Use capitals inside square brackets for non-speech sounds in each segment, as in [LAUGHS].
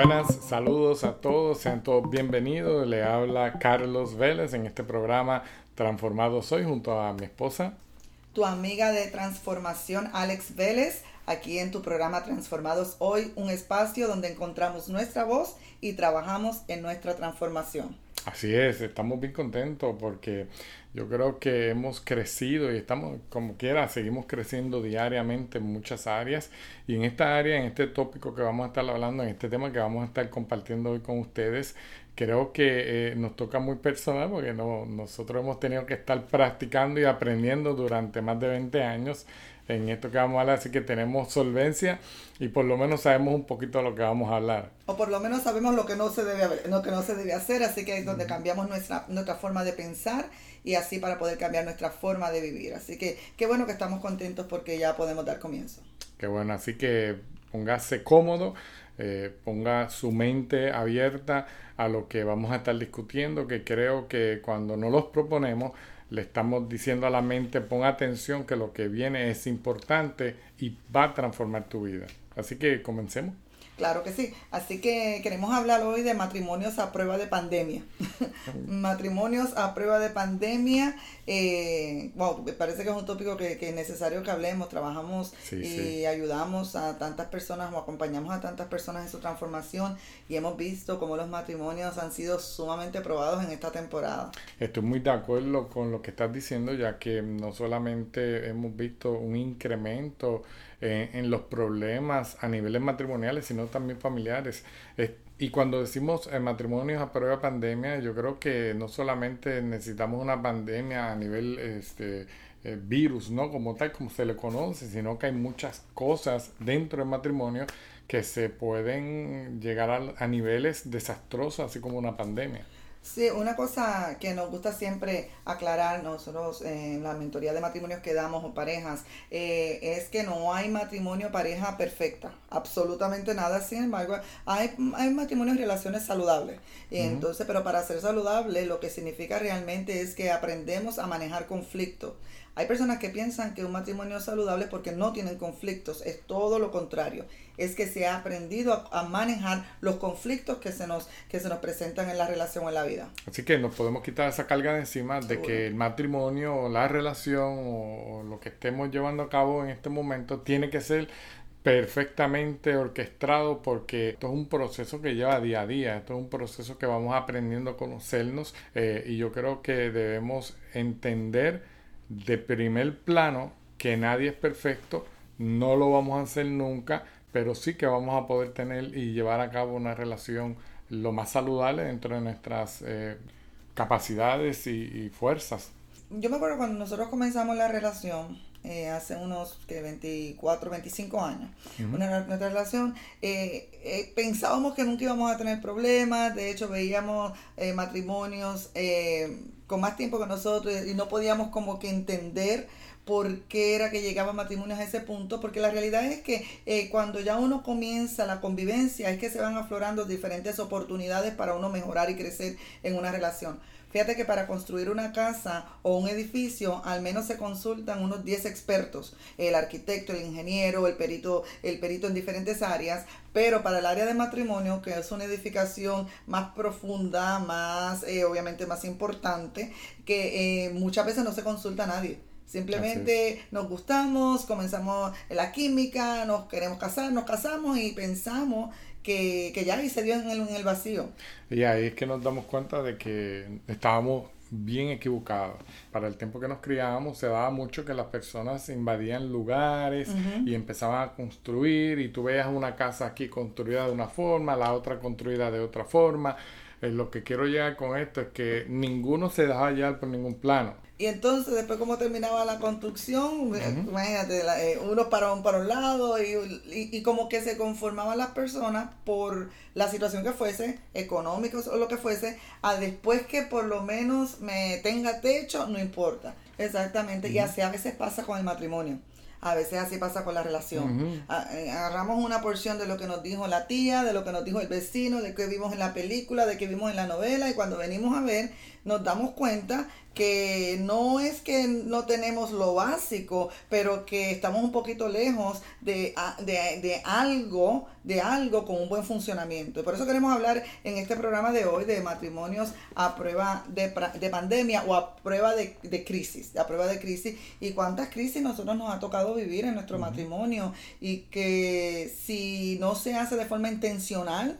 Buenas, saludos a todos, sean todos bienvenidos. Le habla Carlos Vélez en este programa Transformados Hoy junto a mi esposa. Tu amiga de transformación Alex Vélez, aquí en tu programa Transformados Hoy, un espacio donde encontramos nuestra voz y trabajamos en nuestra transformación. Así es, estamos bien contentos porque yo creo que hemos crecido y estamos, como quiera, seguimos creciendo diariamente en muchas áreas. Y en esta área, en este tópico que vamos a estar hablando, en este tema que vamos a estar compartiendo hoy con ustedes, creo que eh, nos toca muy personal porque no, nosotros hemos tenido que estar practicando y aprendiendo durante más de 20 años en esto que vamos a hablar, así que tenemos solvencia y por lo menos sabemos un poquito de lo que vamos a hablar. O por lo menos sabemos lo que no se debe, lo que no se debe hacer, así que es donde cambiamos nuestra, nuestra forma de pensar y así para poder cambiar nuestra forma de vivir. Así que qué bueno que estamos contentos porque ya podemos dar comienzo. Qué bueno, así que póngase cómodo, eh, ponga su mente abierta a lo que vamos a estar discutiendo, que creo que cuando no los proponemos, le estamos diciendo a la mente, pon atención que lo que viene es importante y va a transformar tu vida. Así que comencemos. Claro que sí. Así que queremos hablar hoy de matrimonios a prueba de pandemia. [LAUGHS] matrimonios a prueba de pandemia. Eh, wow, me parece que es un tópico que, es necesario que hablemos. Trabajamos y ayudamos a tantas personas o acompañamos a tantas personas en su transformación y hemos visto cómo los matrimonios han sido sumamente probados en esta temporada. Estoy muy de acuerdo con lo que estás diciendo, ya que no solamente hemos visto un incremento eh, en los problemas a niveles matrimoniales, sino también familiares. y cuando decimos eh, matrimonios a prueba de pandemia, yo creo que no solamente necesitamos una pandemia a nivel este, eh, virus, ¿no? Como tal, como se le conoce, sino que hay muchas cosas dentro del matrimonio que se pueden llegar a, a niveles desastrosos, así como una pandemia. Sí, una cosa que nos gusta siempre aclarar nosotros en la mentoría de matrimonios que damos o parejas eh, es que no hay matrimonio pareja perfecta, absolutamente nada. Sin embargo, hay, hay matrimonios y relaciones saludables. Entonces, pero para ser saludable, lo que significa realmente es que aprendemos a manejar conflictos. Hay personas que piensan que un matrimonio es saludable porque no tienen conflictos. Es todo lo contrario. Es que se ha aprendido a, manejar los conflictos que se, nos, que se nos presentan en la relación o en la vida. Así que nos podemos quitar esa carga de encima de que el matrimonio o la relación o lo que estemos llevando a cabo en este momento tiene que ser perfectamente orquestado porque esto es un proceso que lleva día a día, esto es un proceso que vamos aprendiendo a conocernos eh, y yo creo que debemos entender de primer plano que nadie es perfecto, no lo vamos a hacer nunca, pero sí que vamos a poder tener y llevar a cabo una relación lo más saludable dentro de nuestras eh, capacidades y, fuerzas. Yo me acuerdo cuando nosotros comenzamos la relación, eh, hace unos que 24, 25 años, una, nuestra relación, eh, pensábamos que nunca íbamos a tener problemas, de hecho veíamos matrimonios con más tiempo que nosotros y no podíamos como que entender por qué era que llegaban matrimonios a ese punto, porque la realidad es que eh, cuando ya uno comienza la convivencia es que se van aflorando diferentes oportunidades para uno mejorar y crecer en una relación. Fíjate que para construir una casa o un edificio al menos se consultan unos 10 expertos, el arquitecto, el ingeniero, el perito, el perito en diferentes áreas, pero para el área de matrimonio, que es una edificación más profunda, más eh, obviamente más importante, que eh, muchas veces no se consulta a nadie. Simplemente nos gustamos, comenzamos la química, nos queremos casar, nos casamos y pensamos que, que ya ahí se dio en el, en el vacío. Y ahí es que nos damos cuenta de que estábamos bien equivocados. Para el tiempo que nos criábamos se daba mucho que las personas invadían lugares y empezaban a construir y tú veías una casa aquí construida de una forma, la otra construida de otra forma. Eh, lo que quiero llegar con esto es que ninguno se dejaba llevar por ningún plano. Y entonces, después, cómo terminaba la construcción, eh, imagínate, eh, uno para un, para un lado y, y, como que se conformaban las personas por la situación que fuese, económicos o lo que fuese, a después que por lo menos me tenga techo, no importa. Exactamente. Y así a veces pasa con el matrimonio. A veces así pasa con la relación. Eh, agarramos una porción de lo que nos dijo la tía, de lo que nos dijo el vecino, de que vimos en la película, de que vimos en la novela y cuando venimos a ver nos damos cuenta que no es que no tenemos lo básico, pero que estamos un poquito lejos de, de, algo, de algo con un buen funcionamiento. Y por eso queremos hablar en este programa de hoy de matrimonios a prueba de, de pandemia o a prueba de, crisis, a prueba de crisis y cuántas crisis nosotros nos ha tocado vivir en nuestro matrimonio y que si no se hace de forma intencional,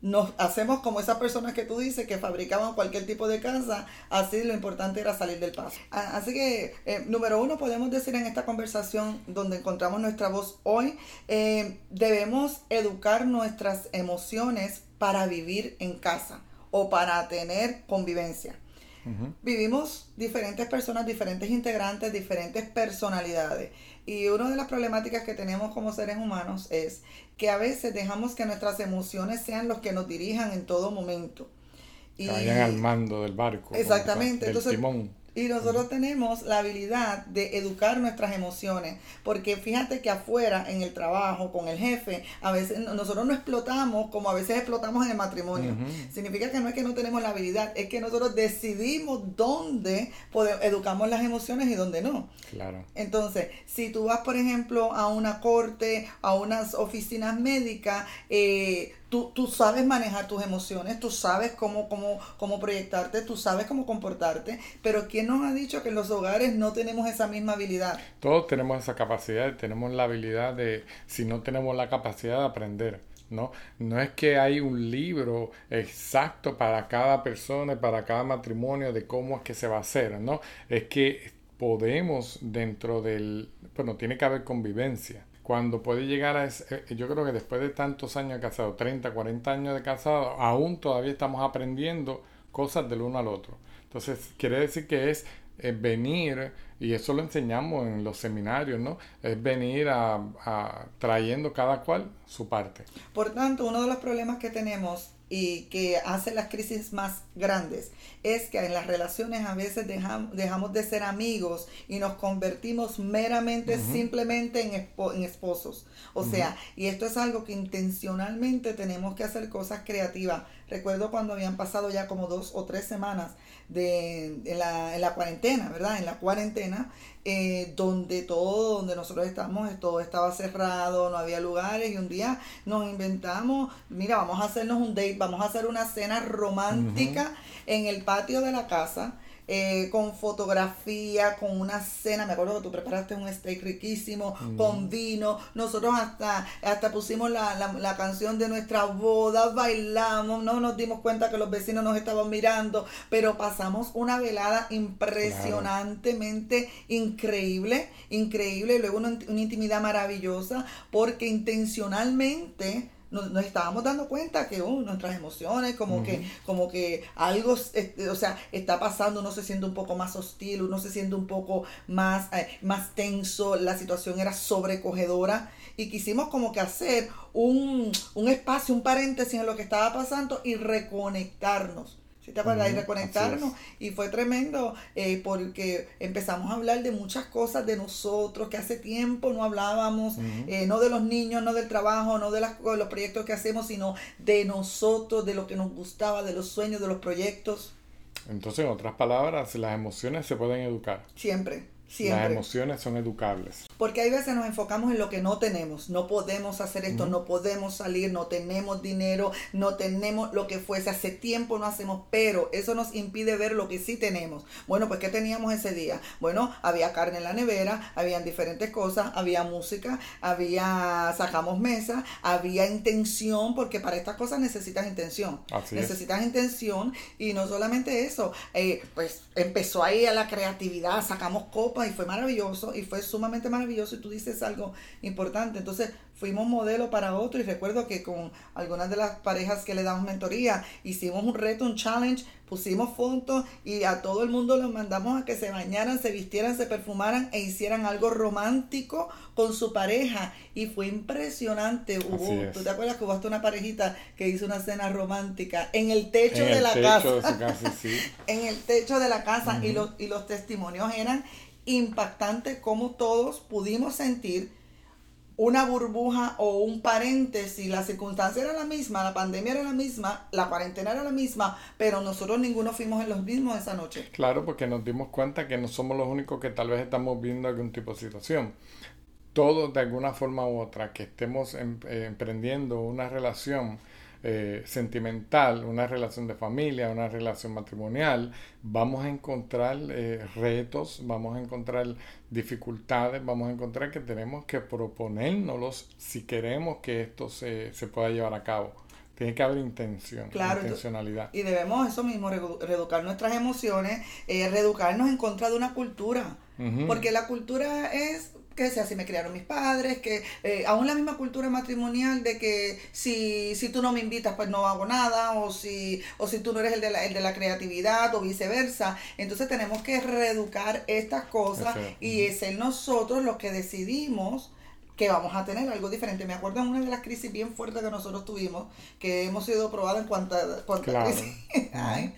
nos hacemos como esas personas que tú dices que fabricaban cualquier tipo de casa, así lo importante era salir del paso. Así que, eh, número uno, podemos decir en esta conversación donde encontramos nuestra voz hoy, eh, debemos educar nuestras emociones para vivir en casa o para tener convivencia. Vivimos diferentes personas, diferentes integrantes, diferentes personalidades. Y una de las problemáticas que tenemos como seres humanos es que a veces dejamos que nuestras emociones sean los que nos dirijan en todo momento. Y, vayan al mando del barco. Exactamente. Entonces, y nosotros tenemos la habilidad de educar nuestras emociones, porque fíjate que afuera, en el trabajo, con el jefe, a veces nosotros no explotamos como a veces explotamos en el matrimonio. Significa que no es que no tenemos la habilidad, es que nosotros decidimos dónde educamos las emociones y dónde no. Claro. Entonces, si tú vas, por ejemplo, a una corte, a unas oficinas médicas, eh, Tú, tú, sabes manejar tus emociones, tú sabes cómo, cómo, cómo proyectarte, tú sabes cómo comportarte, pero ¿quién nos ha dicho que en los hogares no tenemos esa misma habilidad? Todos tenemos esa capacidad, tenemos la habilidad de, si no tenemos la capacidad de aprender. ¿no? No es que hay un libro exacto para cada persona y para cada matrimonio de cómo es que se va a hacer, ¿no? Es que podemos dentro del, bueno, tiene que haber convivencia cuando puede llegar a ese, eh, yo creo que después de tantos años de casado, 30, 40 años de casado, aún todavía estamos aprendiendo cosas del uno al otro. Entonces, quiere decir que es eh, venir, y eso lo enseñamos en los seminarios, ¿no? Es venir a, trayendo cada cual su parte. Por tanto, uno de los problemas que tenemos y que hace las crisis más grandes es que en las relaciones a veces dejamos, dejamos de ser amigos y nos convertimos meramente simplemente en, en, esposos. O sea, y esto es algo que intencionalmente tenemos que hacer cosas creativas. Recuerdo cuando habían pasado ya como dos o tres semanas de, en, la, en la cuarentena, ¿verdad? En la cuarentena, eh, donde todo, donde nosotros estamos, todo estaba cerrado, no había lugares y un día nos inventamos, mira, vamos a hacernos un date, vamos a hacer una cena romántica en el patio de la casa eh, con fotografía, con una cena. Me acuerdo que tú preparaste un steak riquísimo, mm. con vino. Nosotros hasta, hasta pusimos la, la, canción de nuestra boda, bailamos, no nos dimos cuenta que los vecinos nos estaban mirando, pero pasamos una velada impresionantemente increíble, increíble, y luego una, una intimidad maravillosa, porque intencionalmente nos, estábamos dando cuenta que uh, nuestras emociones, como que, como que algo, este, o sea, está pasando, uno se siente un poco más hostil, uno se siente un poco más, eh, más tenso, la situación era sobrecogedora y quisimos como que hacer un, un espacio, un paréntesis en lo que estaba pasando y reconectarnos te acuerdas? y reconectarnos. Y fue tremendo eh, porque empezamos a hablar de muchas cosas de nosotros que hace tiempo no hablábamos, eh, no de los niños, no del trabajo, no de, las, de los proyectos que hacemos, sino de nosotros, de lo que nos gustaba, de los sueños, de los proyectos. Entonces, en otras palabras, las emociones se pueden educar. Siempre. Las emociones son educables. Porque hay veces nos enfocamos en lo que no tenemos. No podemos hacer esto, no podemos salir, no tenemos dinero, no tenemos lo que fuese. Hace tiempo no hacemos, pero eso nos impide ver lo que sí tenemos. Bueno, pues ¿qué teníamos ese día? Bueno, había carne en la nevera, habían diferentes cosas, había música, había, sacamos mesa, había intención, porque para estas cosas necesitas intención. necesitas intención y no solamente eso, eh, pues empezó ahí a la creatividad, sacamos copas y fue maravilloso y fue sumamente maravilloso y tú dices algo importante. Entonces fuimos modelo para otro y recuerdo que con algunas de las parejas que le damos mentoría hicimos un reto, un challenge, pusimos fotos y a todo el mundo los mandamos a que se bañaran, se vistieran, se perfumaran e hicieran algo romántico con su pareja y fue impresionante. Hubo, ¿Tú te acuerdas que hubo hasta una parejita que hizo una cena romántica en el techo de la casa? [LAUGHS] en el techo de la casa y, los, y los testimonios eran impactante cómo todos pudimos sentir una burbuja o un paréntesis, la circunstancia era la misma, la pandemia era la misma, la cuarentena era la misma, pero nosotros ninguno fuimos en los mismos esa noche. Claro, porque nos dimos cuenta que no somos los únicos que tal vez estamos viendo algún tipo de situación. Todos de alguna forma u otra que estemos em, eh, emprendiendo una relación eh, sentimental, una relación de familia, una relación matrimonial, vamos a encontrar eh, retos, vamos a encontrar dificultades, vamos a encontrar que tenemos que proponérnoslos si queremos que esto se, se pueda llevar a cabo. Tiene que haber intención, intencionalidad. Y debemos eso mismo, reeducar nuestras emociones, eh, reeducarnos en contra de una cultura. Porque la cultura es que sea así me criaron mis padres, que eh, aún la misma cultura matrimonial de que si, si tú no me invitas pues no hago nada, o si, o si tú no eres el de, la, el de la creatividad o viceversa. Entonces tenemos que reeducar estas cosas y ser nosotros los que decidimos que vamos a tener algo diferente. Me acuerdo en una de las crisis bien fuertes que nosotros tuvimos, que hemos sido probados en cuantas crisis. [LAUGHS] Hay,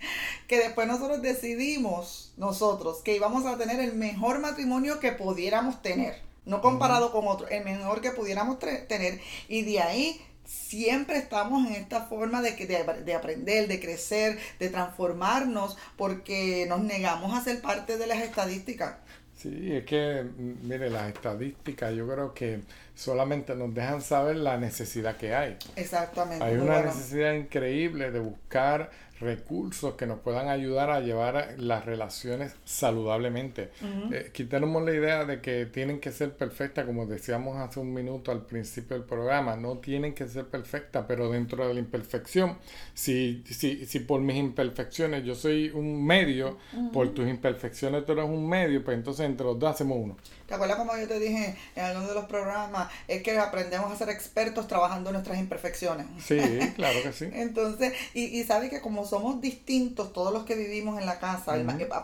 que después nosotros decidimos, nosotros, que íbamos a tener el mejor matrimonio que pudiéramos tener no comparado con otro, el mejor que pudiéramos tener. Y de ahí siempre estamos en esta forma de, de, de, aprender, de crecer, de transformarnos, porque nos negamos a ser parte de las estadísticas. Sí, es que, mire, las estadísticas yo creo que solamente nos dejan saber la necesidad que hay. Exactamente. Hay una necesidad increíble de buscar recursos que nos puedan ayudar a llevar las relaciones saludablemente. Eh, quitemos la idea de que tienen que ser perfectas, como decíamos hace un minuto al principio del programa, no tienen que ser perfectas, pero dentro de la imperfección, si, si, si por mis imperfecciones yo soy un medio, por tus imperfecciones tú eres un medio, pues entonces entre los dos hacemos uno. ¿Te acuerdas como yo te dije en alguno de los programas? Es que aprendemos a ser expertos trabajando nuestras imperfecciones. Sí, [LAUGHS] claro que sí. Entonces, y, y sabe que como somos distintos, todos los que vivimos en la casa,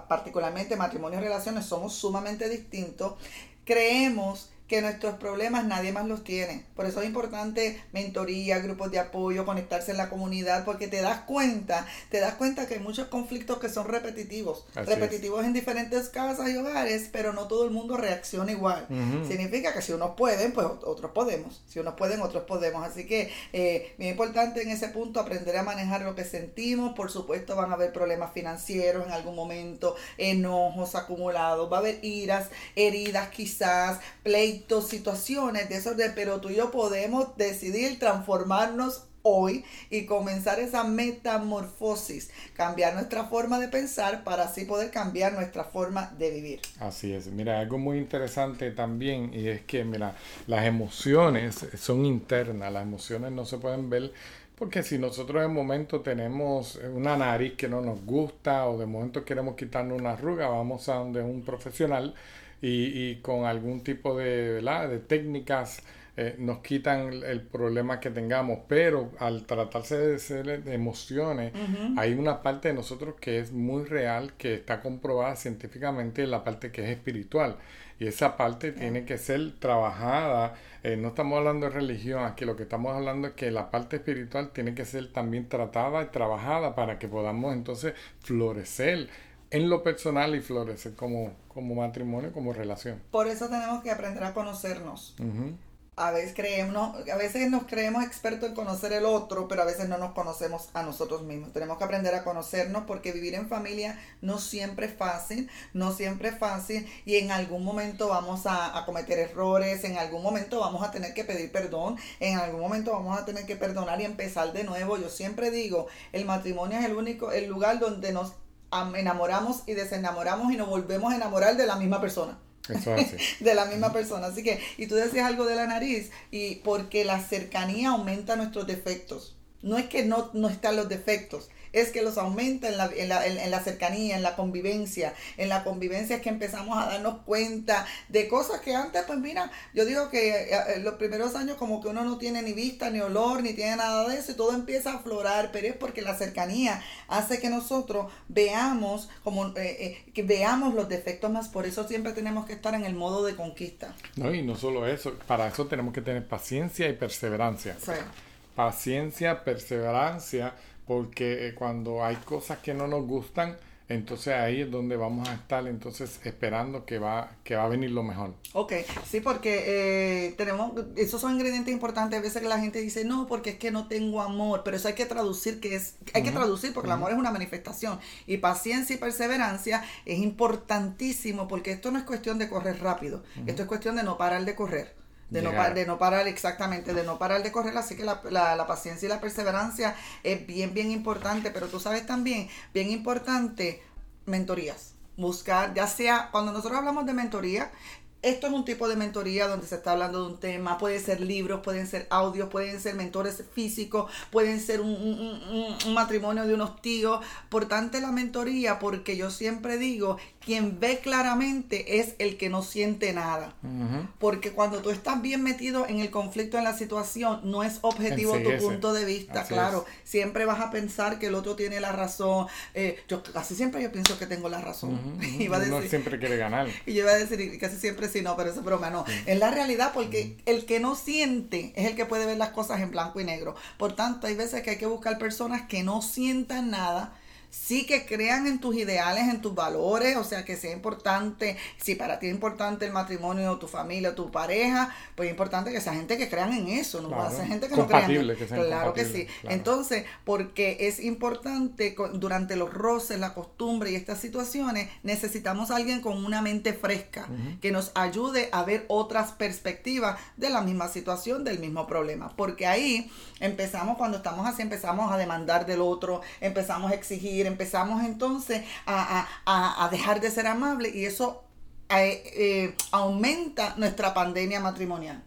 particularmente matrimonios y relaciones, somos sumamente distintos, creemos que nuestros problemas nadie más los tiene. Por eso es importante mentoría, grupos de apoyo, conectarse en la comunidad, porque te das cuenta, te das cuenta que hay muchos conflictos que son repetitivos, repetitivos en diferentes casas y hogares, pero no todo el mundo reacciona igual. Significa que si unos pueden, pues otros podemos. Si unos pueden, otros podemos. Así que eh, bien importante en ese punto aprender a manejar lo que sentimos. Por supuesto van a haber problemas financieros en algún momento, enojos acumulados, va a haber iras, heridas quizás, pleitos situaciones de esos de, pero tú y yo podemos decidir transformarnos hoy y comenzar esa metamorfosis, cambiar nuestra forma de pensar para así poder cambiar nuestra forma de vivir. Así es, mira, algo muy interesante también y es que, mira, las emociones son internas, las emociones no se pueden ver porque si nosotros de momento tenemos una nariz que no nos gusta o de momento queremos quitarnos una arruga, vamos a donde un profesional y, y con algún tipo de, ¿verdad? de técnicas eh, nos quitan el problema que tengamos, pero al tratarse de ser de emociones, hay una parte de nosotros que es muy real, que está comprobada científicamente, la parte que es espiritual. Y esa parte tiene que ser trabajada. Eh, no estamos hablando de religión, aquí lo que estamos hablando es que la parte espiritual tiene que ser también tratada y trabajada para que podamos entonces florecer en lo personal y florecer como, como matrimonio, como relación. Por eso tenemos que aprender a conocernos. A veces, creemos, a veces nos creemos expertos en conocer el otro, pero a veces no nos conocemos a nosotros mismos. Tenemos que aprender a conocernos porque vivir en familia no siempre es fácil, no siempre es fácil y en algún momento vamos a, a cometer errores, en algún momento vamos a tener que pedir perdón, en algún momento vamos a tener que perdonar y empezar de nuevo. Yo siempre digo, el matrimonio es el único, el lugar donde nos enamoramos y desenamoramos y nos volvemos a enamorar de la misma persona. Eso [LAUGHS] de la misma persona. Así que, y tú decías algo de la nariz, y porque la cercanía aumenta nuestros defectos. No es que no, no están los defectos, es que los aumenta en la, en, la, en, la, cercanía, en la convivencia. En la convivencia es que empezamos a darnos cuenta de cosas que antes, pues mira, yo digo que eh, eh, los primeros años como que uno no tiene ni vista, ni olor, ni tiene nada de eso y todo empieza a aflorar, pero es porque la cercanía hace que nosotros veamos como eh, que veamos los defectos más, por eso siempre tenemos que estar en el modo de conquista. No, y no solo eso, para eso tenemos que tener paciencia y perseverancia. Sí. Paciencia, perseverancia, porque eh, cuando hay cosas que no nos gustan, entonces ahí es donde vamos a estar entonces esperando que va, que va a venir lo mejor. Ok, sí, porque eh, tenemos, esos son ingredientes importantes. A veces que la gente dice, no, porque es que no tengo amor, pero eso hay que traducir, que es, hay que traducir porque el amor es una manifestación. Y paciencia y perseverancia es importantísimo porque esto no es cuestión de correr rápido, esto es cuestión de no parar de correr. De no, de no, parar exactamente, de no parar de correr. Así que la, la, la, paciencia y la perseverancia es bien, bien importante. Pero tú sabes también, bien importante, mentorías. Buscar, ya sea, cuando nosotros hablamos de mentoría, esto es un tipo de mentoría donde se está hablando de un tema, pueden ser libros, pueden ser audios, pueden ser mentores físicos, pueden ser un, matrimonio de unos tíos. Por tanto, la mentoría, porque yo siempre digo, quien ve claramente es el que no siente nada. Porque cuando tú estás bien metido en el conflicto, en la situación, no es objetivo tu punto de vista. claro, siempre vas a pensar que el otro tiene la razón. Eh, yo casi siempre yo pienso que tengo la razón. [LAUGHS] Uno siempre quiere ganar. Y yo iba a decir, casi siempre sí, no, pero eso es broma, no. Es la realidad porque el que no siente es el que puede ver las cosas en blanco y negro. Por tanto, hay veces que hay que buscar personas que no sientan nada sí que crean en tus ideales, en tus valores, o sea, que sea importante, si para ti es importante el matrimonio, tu familia, tu pareja, pues es importante que sea gente que crean en eso, no va a ser gente que no crean en eso. Claro que sí. Entonces, porque es importante durante los roces, la costumbre y estas situaciones, necesitamos a alguien con una mente fresca, que nos ayude a ver otras perspectivas de la misma situación, del mismo problema, porque ahí empezamos, cuando estamos así, empezamos a demandar del otro, empezamos a exigir empezamos entonces a, dejar de ser amables y eso eh, eh, aumenta nuestra pandemia matrimonial.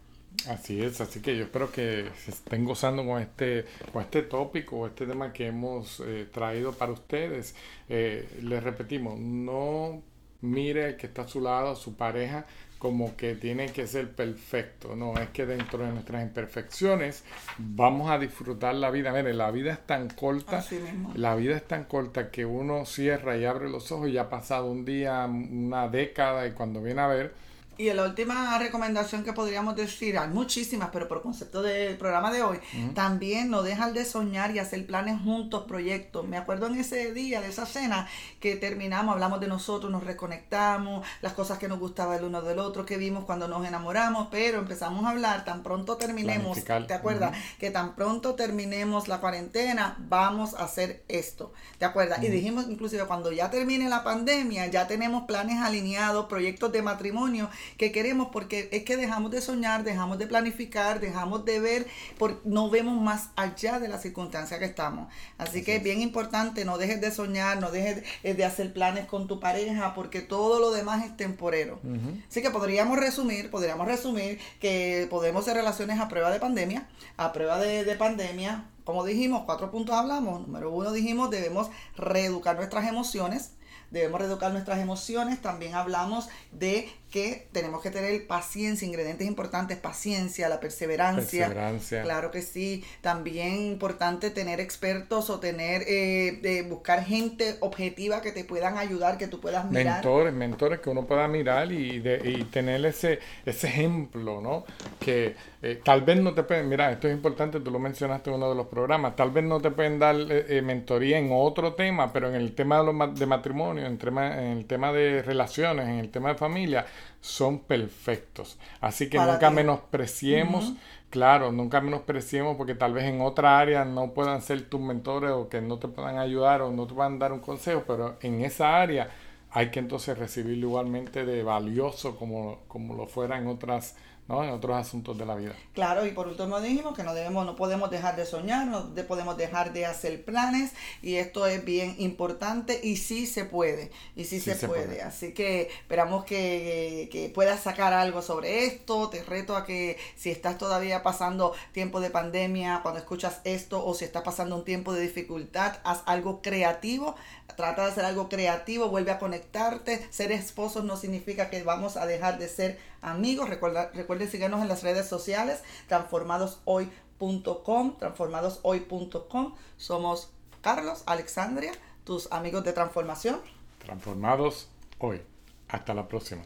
Así es, así que yo espero que se estén gozando con este, con este tópico, este tema que hemos eh, traído para ustedes. les repetimos, no mire que está a su lado, su pareja, como que tiene que ser perfecto. No, es que dentro de nuestras imperfecciones vamos a disfrutar la vida. Mire, la vida es tan corta, la vida es tan corta que uno cierra y abre los ojos y ya ha pasado un día, una década y cuando viene a ver, y la última recomendación que podríamos decir, hay muchísimas, pero por concepto del programa de hoy, también no dejar de soñar y hacer planes juntos, proyectos. Me acuerdo en ese día de esa cena que terminamos, hablamos de nosotros, nos reconectamos, las cosas que nos gustaba el uno del otro, que vimos cuando nos enamoramos, pero empezamos a hablar, tan pronto terminemos, ¿te acuerdas? Que tan pronto terminemos la cuarentena, vamos a hacer esto, ¿te acuerdas? Y dijimos inclusive cuando ya termine la pandemia, ya tenemos planes alineados, proyectos de matrimonio que queremos porque es que dejamos de soñar, dejamos de planificar, dejamos de ver, por, no vemos más allá de la circunstancia que estamos. Así, que es bien importante, no dejes de soñar, no dejes de hacer planes con tu pareja porque todo lo demás es temporero. Así que podríamos resumir, podríamos resumir que podemos hacer relaciones a prueba de pandemia, a prueba de, de pandemia, como dijimos, cuatro puntos hablamos. Número uno dijimos, debemos reeducar nuestras emociones debemos reeducar nuestras emociones. También hablamos de que tenemos que tener paciencia, ingredientes importantes, paciencia, la perseverancia. perseverancia. Claro que sí. También importante tener expertos o tener, eh, buscar gente objetiva que te puedan ayudar, que tú puedas mirar. Mentores, mentores que uno pueda mirar y, de, y tener ese, ese ejemplo, ¿no? Que eh, tal vez no te pueden, mira, esto es importante, tú lo mencionaste en uno de los programas, tal vez no te pueden dar eh, mentoría en otro tema, pero en el tema de, los, de matrimonio, en, tema, en el tema de relaciones, en el tema de familia, son perfectos. Así que nunca menospreciemos, claro, nunca menospreciemos porque tal vez en otra área no puedan ser tus mentores o que no te puedan ayudar o no te puedan dar un consejo, pero en esa área hay que entonces recibirlo igualmente de valioso como, como lo fuera en otras en otros asuntos de la vida. Claro, y por último dijimos que no debemos, no podemos dejar de soñar, no podemos dejar de hacer planes, y esto es bien importante, y sí se puede, y sí, se, puede. Así que esperamos que, que, puedas sacar algo sobre esto, te reto a que si estás todavía pasando tiempo de pandemia, cuando escuchas esto, o si estás pasando un tiempo de dificultad, haz algo creativo, trata de hacer algo creativo, vuelve a conectarte, ser esposos no significa que vamos a dejar de ser amigos, recuerda, recuerde seguirnos en las redes sociales, transformadoshoy.com, transformadoshoy.com. Somos Carlos, Alexandria, tus amigos de transformación. Transformados hoy. Hasta la próxima.